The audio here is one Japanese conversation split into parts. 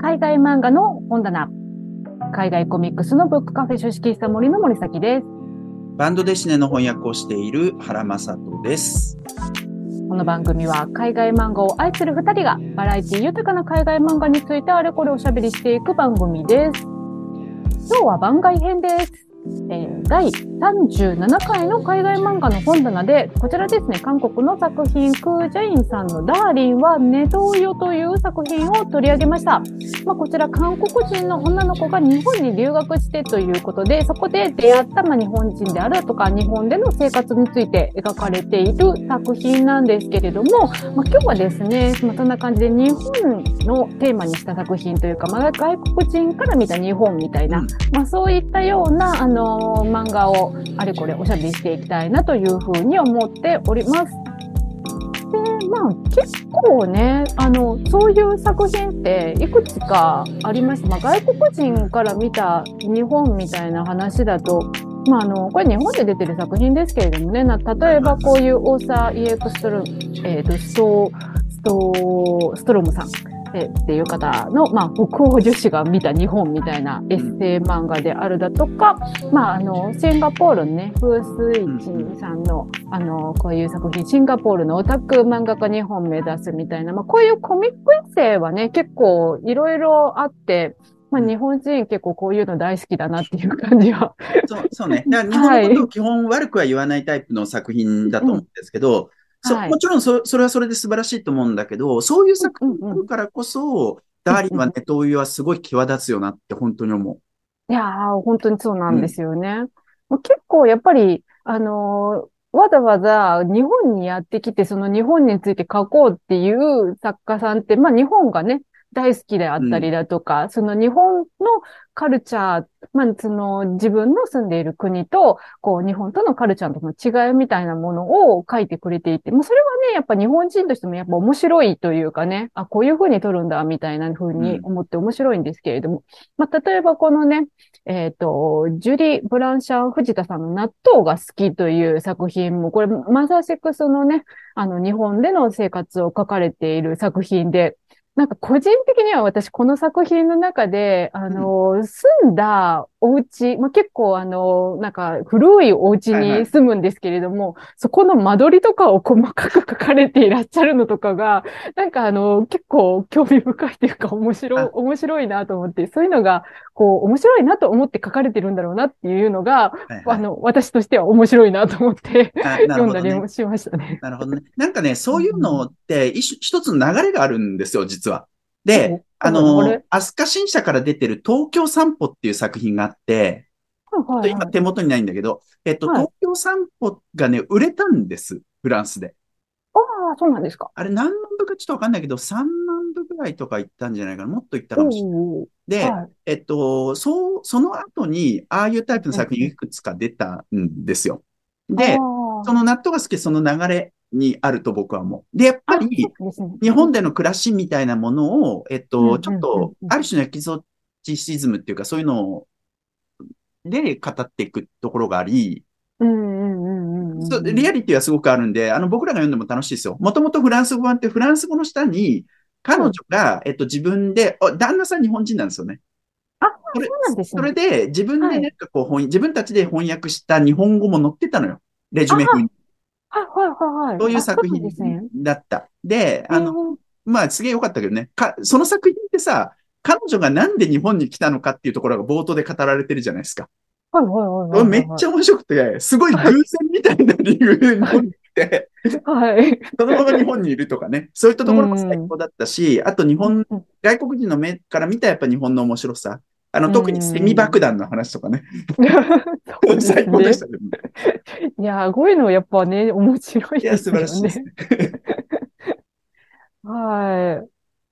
海外漫画の本棚。海外コミックスのブックカフェ書式した森の森崎です。バンドデシネの翻訳をしている原正人です。この番組は海外漫画を愛する二人がバラエティ豊かな海外漫画についてあれこれおしゃべりしていく番組です。今日は番外編です。えー第37回の海外漫画の本棚で、こちらですね、韓国の作品、クージャインさんのダーリンはネトウヨという作品を取り上げました。まあ、こちら韓国人の女の子が日本に留学してということで、そこで出会ったま日本人であるとか、日本での生活について描かれている作品なんですけれども、まあ、今日はですね、まあ、そんな感じで日本のテーマにした作品というか、まあ、外国人から見た日本みたいな、ま、そういったような、あのー漫画をあれこれおしゃべりしていきたいなというふうに思っております。で、まあ結構ね、あの、そういう作品っていくつかありまして、まあ外国人から見た日本みたいな話だと、まああの、これ日本で出てる作品ですけれどもね、な例えばこういうオーサー・イエクストロ、えっ、と、ストストストロムさん。えっていう方の、まあ、北欧女子が見た日本みたいなエッセイ漫画であるだとか、まあ、あの、シンガポールのね、フースイチさんの、あの、こういう作品、シンガポールのオタク漫画家日本目指すみたいな、まあ、こういうコミックエッセイはね、結構いろいろあって、まあ、日本人結構こういうの大好きだなっていう感じは。そうそうね。だから日本のことを基本悪くは言わないタイプの作品だと思うんですけど、そはいもちろんそそれはそれで素晴らしいと思うんだけど、そういう作品があるからこそ、ダーリンはネトウヨはすごい際立つよなって本当に思う。いやー、本当にそうなんですよね。もう結構やっぱり、あのーわざわざ日本にやってきて、その日本について書こうっていう作家さんって、まあ日本がね、大好きであったりだとか、その日本のカルチャー、まあその自分の住んでいる国と、こう日本とのカルチャーとの違いみたいなものを書いてくれていて、まあそれはね、やっぱ日本人としてもやっぱ面白いというかね、あ、こういう風に撮るんだ、みたいな風に思って面白いんですけれども、まあ例えばこのね、えっ、と、ジュリー・ブランシャン・藤田さんの納豆が好きという作品も、これまさしくそのね、あの日本での生活を書かれている作品で、なんか個人的には私この作品の中で、あの、住んだお家、まあ、結構あの、なんか古いお家はいはいに住むんですけれども、そこの間取りとかを細かく書かれていらっしゃるのとかが、なんかあの、結構興味深いというか面白いあ、面白いなと思って、そういうのが、こう、面白いなと思って書かれてるんだろうなっていうのが、はいはいあの、私としては面白いなと思って、あなる読んほどね。だりもしましたね。なるほどね。なんかね、そういうのって一一つの流れがあるんですよ、実は。で、ああのれ、飛鳥新社から出てる東京散歩っていう作品があって、はいはいはい今手元にないんだけど、えっと、はい東京散歩がね、売れたんです、フランスで。ああ、そうなんですか。あれ何万部かちょっとわかんないけど、3万部ぐらいとか行ったんじゃないかな。もっと行ったかもしれない。で、はいえっと、そう、その後に、ああいうタイプの作品がいくつか出たんですよ。で、その納豆が好き、その流れにあると僕は思う。で、やっぱり、日本での暮らしみたいなものを、えっと、ちょっと、ある種のエキゾチシズムっていうか、そういうので語っていくところがあり、うんうんうんうんうん。そうリアリティはすごくあるんで、あの、僕らが読んでも楽しいですよ。もともとフランス語版ってフランス語の下に、彼女が、えっと、自分で、あ旦那さん日本人なんですよね。あ、それそうなんですね。それで、自分ではいなんかこう、翻自分たちで翻訳した日本語も載ってたのよ。レジュメ風に。はいはいはいはい。そういうあ作品。だった。で、あの、の、まあ、すげえ良かったけどね。か、その作品ってさ、彼女がなんで日本に来たのかっていうところが冒頭で語られてるじゃないですか。はいはいはいはいはい。めっちゃ面白くて、すごい偶然みたいな理由で日本に来て、ゃ。はい。そのまま日本にいるとかね。そういったところも最高だったし、あと日本、うん外国人の目から見たやっぱ日本の面白さ。あの、うん特にセミ爆弾の話とかね。ね最高でしたね。いやー、こういうのやっぱね、面白いいや、素ですよ晴らしいですね。ね。はい。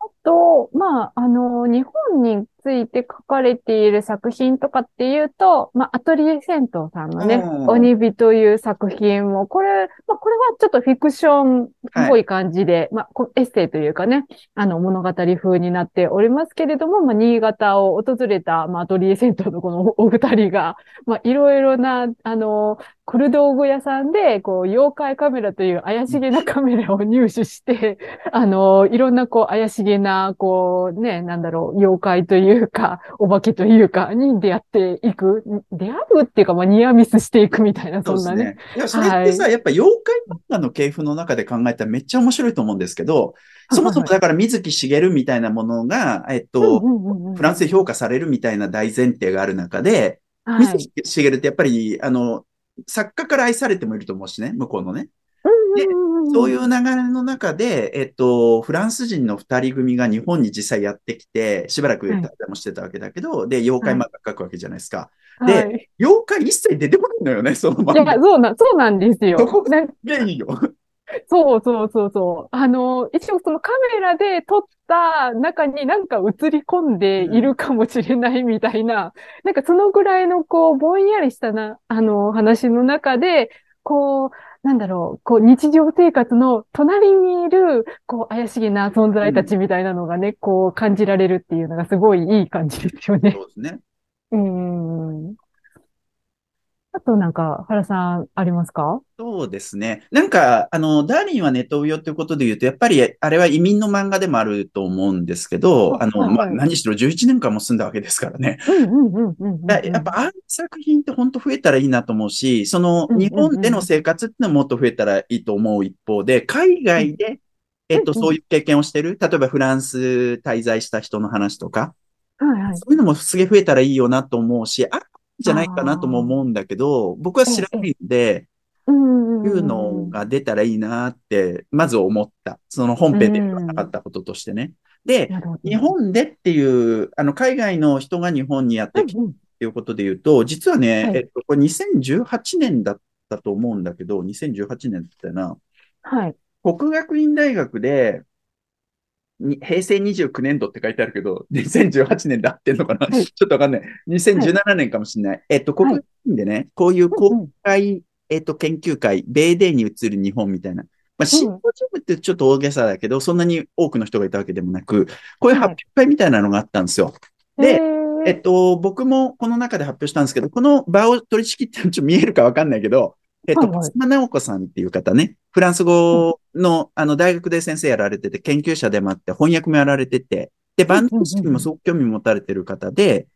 あと、まあ、あの、日本につついて書かれている作品とかっていうと、まあ、アトリエ銭湯さんのね、うん。鬼火という作品も、これ、まあ、これはちょっとフィクションっぽい感じで、まあ、こエッセイというかね、あの、物語風になっておりますけれども、まあ、新潟を訪れた、まあ、アトリエ銭湯のこの お二人が、まあ、いろいろな、あの、古道具屋さんで、こう、妖怪カメラという怪しげなカメラを入手して、あの、いろんなこう怪しげな、こうね、なんだろう、妖怪というか、お化けというか、に出会っていく。出会うっていうか、まあ、ニアミスしていくみたいな、そんなね。そうですね。いや、それってさ、やっぱ妖怪漫画の系譜の中で考えたらめっちゃ面白いと思うんですけど、そもそもだから水木しげるみたいなものが、えっと、フランスで評価されるみたいな大前提がある中で、はい水木しげるってやっぱり、あの、作家から愛されてもいると思うしね、向こうのね。でそういう流れの中で、えっと、フランス人の二人組が日本に実際やってきて、しばらくはい滞在もしてたわけだけど、で、妖怪漫画描くわけじゃないですか。はいで妖怪一切出てこないのよね、その漫いや、画。そうな、そうなんですよそこ。いいよ。そうそうそうそう。あの、一応そのカメラで撮った中になんか映り込んでいるかもしれないみたいな、なんかそのぐらいのこう、ぼんやりしたな、あの、話の中で、こう、なんだろう、こう、日常生活の隣にいる、こう、怪しげな存在たちみたいなのがね、こう、感じられるっていうのがすごいいい感じですよね。そうですね。うん。あとなんか、原さんありますか？そうですね。なんか、あの、ダーリンはネトウヨということで言うと、やっぱり、あれは移民の漫画でもあると思うんですけど、あの、まあ、はいはい何しろ11年間も住んだわけですからね。うんうんうんやっぱ、ああいう作品って本当増えたらいいなと思うし、その、日本での生活ってのはもっと増えたらいいと思う一方で、海外で、えっと、そういう経験をしてる。例えばフランス滞在した人の話とか、はいはい。そういうのもすげえ増えたらいいよなと思うし、あじゃないかなとも思うんだけど、僕は知らないんで、うんうんいうのが出たらいいなって、まず思った。その本編で言わなかったこととしてね。で。日本でっていう、あの、海外の人が日本にやってきたっていうことで言うと、実はね、はいえっと、これ2018年だったと思うんだけど、2018年だったよな。はい。国学院大学で、に平成29年度って書いてあるけど、2018年で合ってんのかな、はいちょっとわかんない。2017年かもしれない。えっと、国学院でね、こういう公開、えっと、研究会、米デーに移る日本みたいな。まあ、シンポジウムってちょっと大げさだけど、そんなに多くの人がいたわけでもなく、こういう発表会みたいなのがあったんですよ。でえっと、僕もこの中で発表したんですけど、この場を取り仕切ってちょっと見えるかわかんないけど、えっと、はい直子さんっていう方ね、フランス語の、あの、大学で先生やられてて、研究者でもあって、翻訳もやられてて、で、バンド式にもすごく興味持たれてる方で、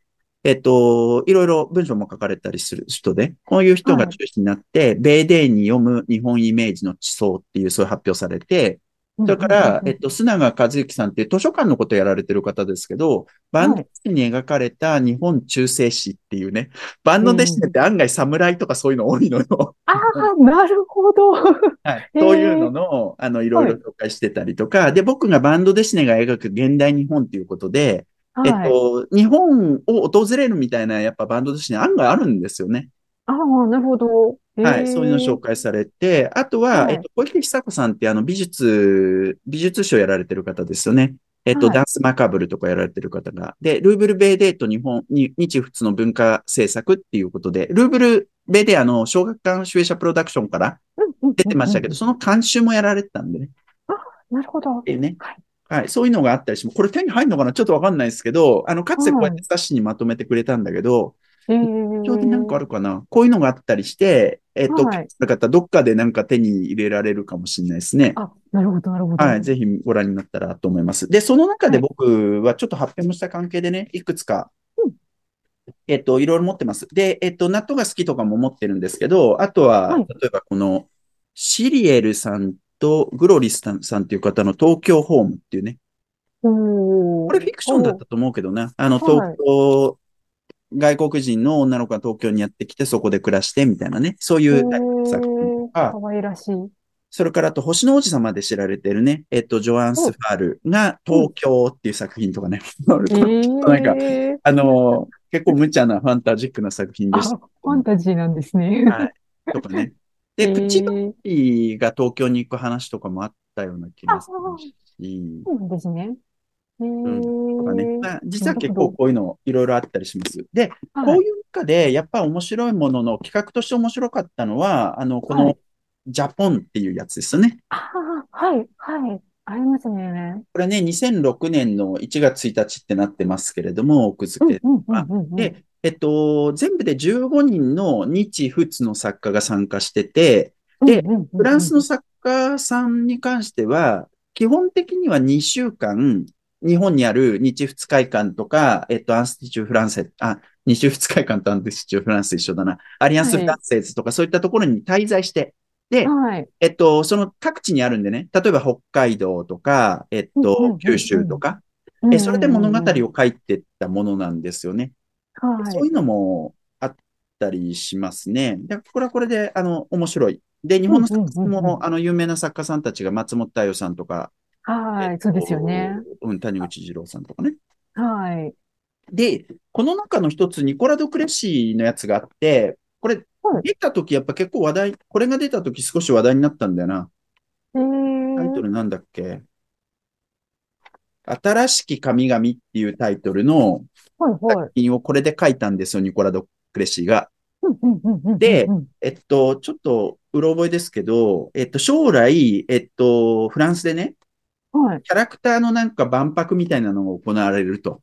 えっと、いろいろ文章も書かれたりする人で、こういう人が中心になって、米デーに読む日本イメージの地層っていう、そういう発表されて、それから、えっと、須永和之さんっていう図書館のことをやられてる方ですけど、バンドデシネに描かれた日本中世史っていうね、バンドデシネって案外侍とかそういうの多いのよ。ああ、なるほど。はい。そういうのの、あの、いろいろ紹介してたりとか、で、僕がバンドデシネが描く現代日本っていうことで、えっはい。と、日本を訪れるみたいな、やっぱバンドデシネ案外あるんですよね。ああ、なるほど。はい。そういうの紹介されて、あとは、はいえっと、小池久子さんってあの美術、美術賞やられてる方ですよね。えっと、はいダンスマカブルとかやられてる方が。で、ルーブル・ベーデーと日本、に日仏の文化政策っていうことで、ルーブル・ベーデーあの、小学館主演者プロダクションから出てましたけど、ど。その監修もやられてたんでね。なるほどっ。ていうね。はいはい。そういうのがあったりしても、これ手に入るのかな？ちょっとわかんないですけど、あの、かつてこうやって冊子にまとめてくれたんだけど、えちょうどなんかあるかな？こういうのがあったりして、えっと、はいな方、どっかでなんか手に入れられるかもしれないですね。あ、なるほど、なるほど。はい。ぜひご覧になったらと思います。で、その中で僕はちょっと発表もした関係でね、いくつかうん、えっと、いろいろ持ってます。で、えっと、納豆が好きとかも持ってるんですけど、あとは、はい例えばこの、シリエルさんとグロリスさんさんっていう方の東京ホームっていうね、これフィクションだったと思うけどな。あの、はい東京、外国人の女の子が東京にやってきて、そこで暮らしてみたいなね。そういう作品とかか、わいらしい。それからあと、星の王子様で知られてるね、えっと、ジョアン・スファールが東京っていう作品とかね。えー、なんかあの、結構無茶なファンタジックな作品あ、でした。ファンタジーなんですね。はい。とかね。で、えープチバッキーが東京に行く話とかもあったような気がするし、そうですね。えー、とかかね。まあ、実は結構こういうのいろいろあったりします。で、はいこういう中で、やっぱ面白いものの企画として面白かったのは、あの、このはい、ジャポンっていうやつですよね。ああ、はい、はい。ありますね。これね、2006年の1月1日ってなってますけれども、奥付け。うん、うん、うん、うん。で、えっと、全部で15人の日仏の作家が参加してて、でうんうんうんうんフランスの作家さんに関しては、基本的には2週間、日本にある日仏会館とか、えっと、アンスティチューフランセ、あ、日仏会館とアンスティチューフランス一緒だな。アリアンスフランセーズとかそういったところに滞在して、で、はい。えっと、その各地にあるんでね、例えば北海道とか、えっと九州とか、うんえ、それで物語を書いてったものなんですよね。はい。そういうのもあったりしますね。で、これはこれで、あの、面白い。で、日本の作家さんうんうんうんうんも、あの、有名な作家さんたちが松本太陽さんとか、はい。そうですよね。うん、谷口二郎さんとかね。はい。で、この中の一つ、ニコラ・ド・クレッシーのやつがあって、これはい、出た時やっぱ結構話題、これが出た時少し話題になったんだよな。えー、タイトルなんだっけ？新しき神々っていうタイトルの作。品をこれで書いたんですよ、ニコラ・ド・クレッシーが。でうんえっと、ちょっと、うろ覚えですけど、えっと、将来、えっと、フランスでね、はい。キャラクターのなんか万博みたいなのが行われると。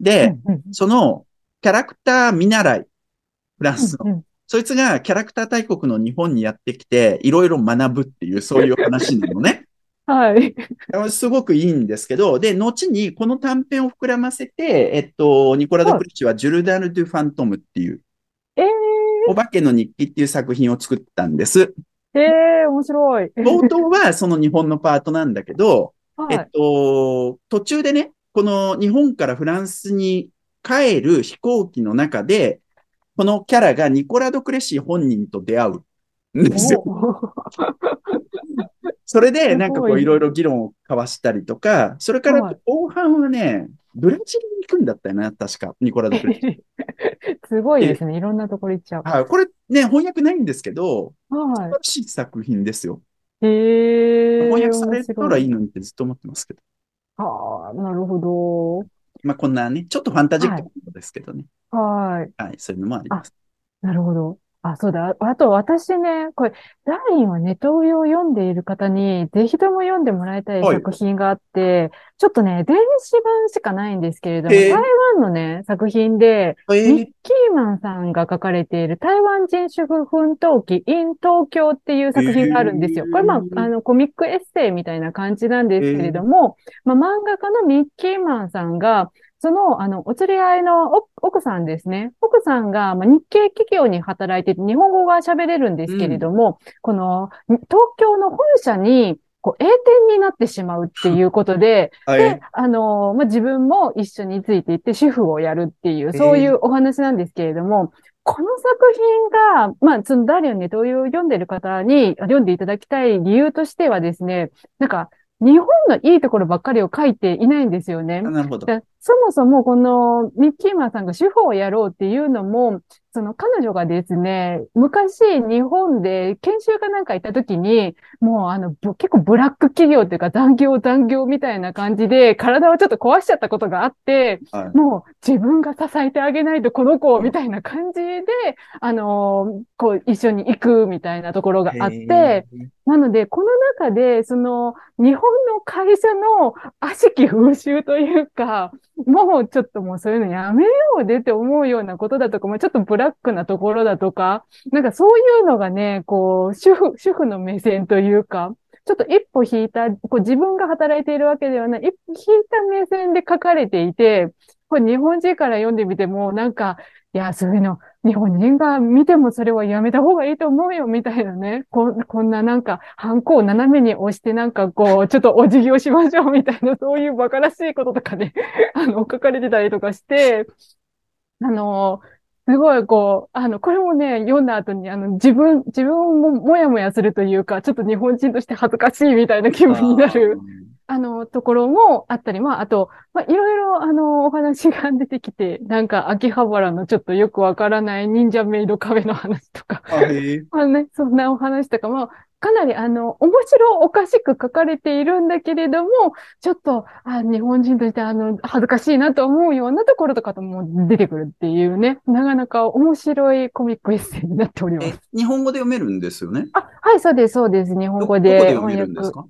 で、うんうんその、キャラクター見習い、フランスの。うんうんそいつがキャラクター大国の日本にやってきて、いろいろ学ぶっていう、そういう話なのね。はい。すごくいいんですけど、で、後にこの短編を膨らませて、えっと、ニコラ・ド・クリッチはジュルダル・ドゥ・ファントムっていう、えお化けの日記っていう作品を作ったんです。ー、えー、面白い。冒頭はその日本のパートなんだけど、えっはい。と、途中でね、この日本からフランスに帰る飛行機の中で、このキャラがニコラ・ド・クレッシー本人と出会うんですよ。お それで、なんかこういろいろ議論を交わしたりとか、それからはい後半はね、ブラジルに行くんだったよな、確か、ニコラ・ド・クレッシー。すごいですね。いろんなところ行っちゃう。はい、これね、翻訳ないんですけど、素は晴らしい作品ですよ。い。へえー。翻訳されたらいいのにってずっと思ってますけど。ああ、なるほど。まあこんなね、ちょっとファンタジックなことですけどね。はい。はい、そういうのもあります。なるほど。あ、そうだ。あと、私ね、これ、ダーウィンはネトウヨを読んでいる方に、ぜひとも読んでもらいたいはい。作品があって、ちょっとね、電子版しかないんですけれども、台湾のね、作品で、えニッキーマンさんが書かれている台湾人主婦奮闘記 in 東京っていう作品があるんですよ。これまあ、あの、コミックエッセイみたいな感じなんですけれども、まあ、漫画家のミッキーマンさんが、その、あの、お釣り合いの奥奥さんですね。奥さんが、まあ、日系企業に働いてて、日本語が喋れるんですけれども、この、東京の本社に、こう、栄転になってしまうっていうことで、はいで、あの、まあ、自分も一緒についていって主婦をやるっていう、そういうお話なんですけれども、この作品が、まあ、そのダリオンネトウヨを読んでる方に読んでいただきたい理由としてはですね、なんか、日本のいいところばっかりを書いていないんですよね。あなるほど。でそもそもこのミッキーマンさんが主婦をやろうっていうのも、その彼女がですね、昔日本で研修かなんか行った時に、もうあの、ぶ結構ブラック企業っていうか残業残業みたいな感じで体をちょっと壊しちゃったことがあって、はい。もう自分が支えてあげないとこの子をみたいな感じで、あのこう一緒に行くみたいなところがあって、なので、この中で、その、日本の会社の悪しき風習というか、もうちょっともうそういうのやめようでって思うようなことだとか、まあちょっとブラックなところだとか、なんかそういうのがね、こう、主婦、主婦の目線というか、ちょっと一歩引いた、こう自分が働いているわけではない、一歩引いた目線で書かれていて、これ日本人から読んでみても、なんか、いや、そういうの、日本人が見てもそれはやめた方がいいと思うよ、みたいなね。こんこんななんか、ハンコを斜めに押してなんかこう、ちょっとお辞儀をしましょう、みたいな、そういう馬鹿らしいこととかね、あの、書かれてたりとかして、あの、すごいこう、あの、これもね、読んだ後に、あの、自分、自分ももやもやするというか、ちょっと日本人として恥ずかしいみたいな気分になる。あの、ところもあったり、まあ、あと、まあ、いろいろ、あの、お話が出てきて、なんか、秋葉原のちょっとよくわからない忍者メイドカフェの話とか、あ まあね、そんなお話とかも、かなりあの、面白おかしく書かれているんだけれども、ちょっと、あ日本人としてあの、恥ずかしいなと思うようなところとかとも出てくるっていうね、なかなか面白いコミックエッセイになっておりまえす。、日本語で読めるんですよね？あ、はい、そうです、そうです。日本語でどどこで読め翻訳。るんですか？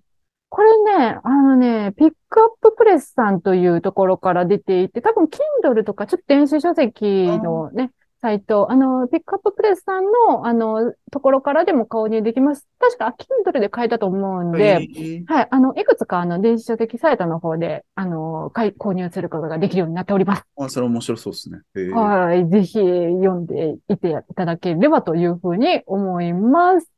ね、あのね、ピックアッププレスさんというところから出ていて、多分 Kindle とかちょっと電子書籍のね、サイト、あの、ピックアッププレスさんの、あの、ところからでも購入できます。確か、Kindle で買えたと思うんで、えーはい、あの、いくつかあの、電子書籍サイトの方で、あの、買い、購入することができるようになっております。あ、それ面白そうですね。えーはい。ぜひ読んでいていただければというふうに思います。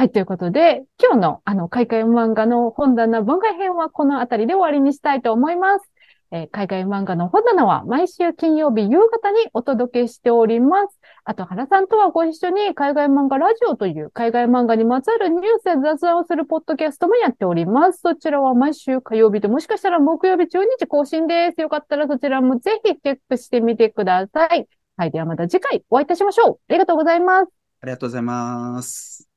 はい。ということで、今日のあの、海外漫画の本棚番外編はこのあたりで終わりにしたいと思います。えー海外漫画の本棚は毎週金曜日夕方にお届けしております。あと、原さんとはご一緒に海外漫画ラジオという海外漫画にまつわるニュースや雑談をするポッドキャストもやっております。そちらは毎週火曜日ともしかしたら木曜日12日更新です。よかったらそちらもぜひチェックしてみてください。はい。ではまた次回お会いいたしましょう。ありがとうございます。ありがとうございます。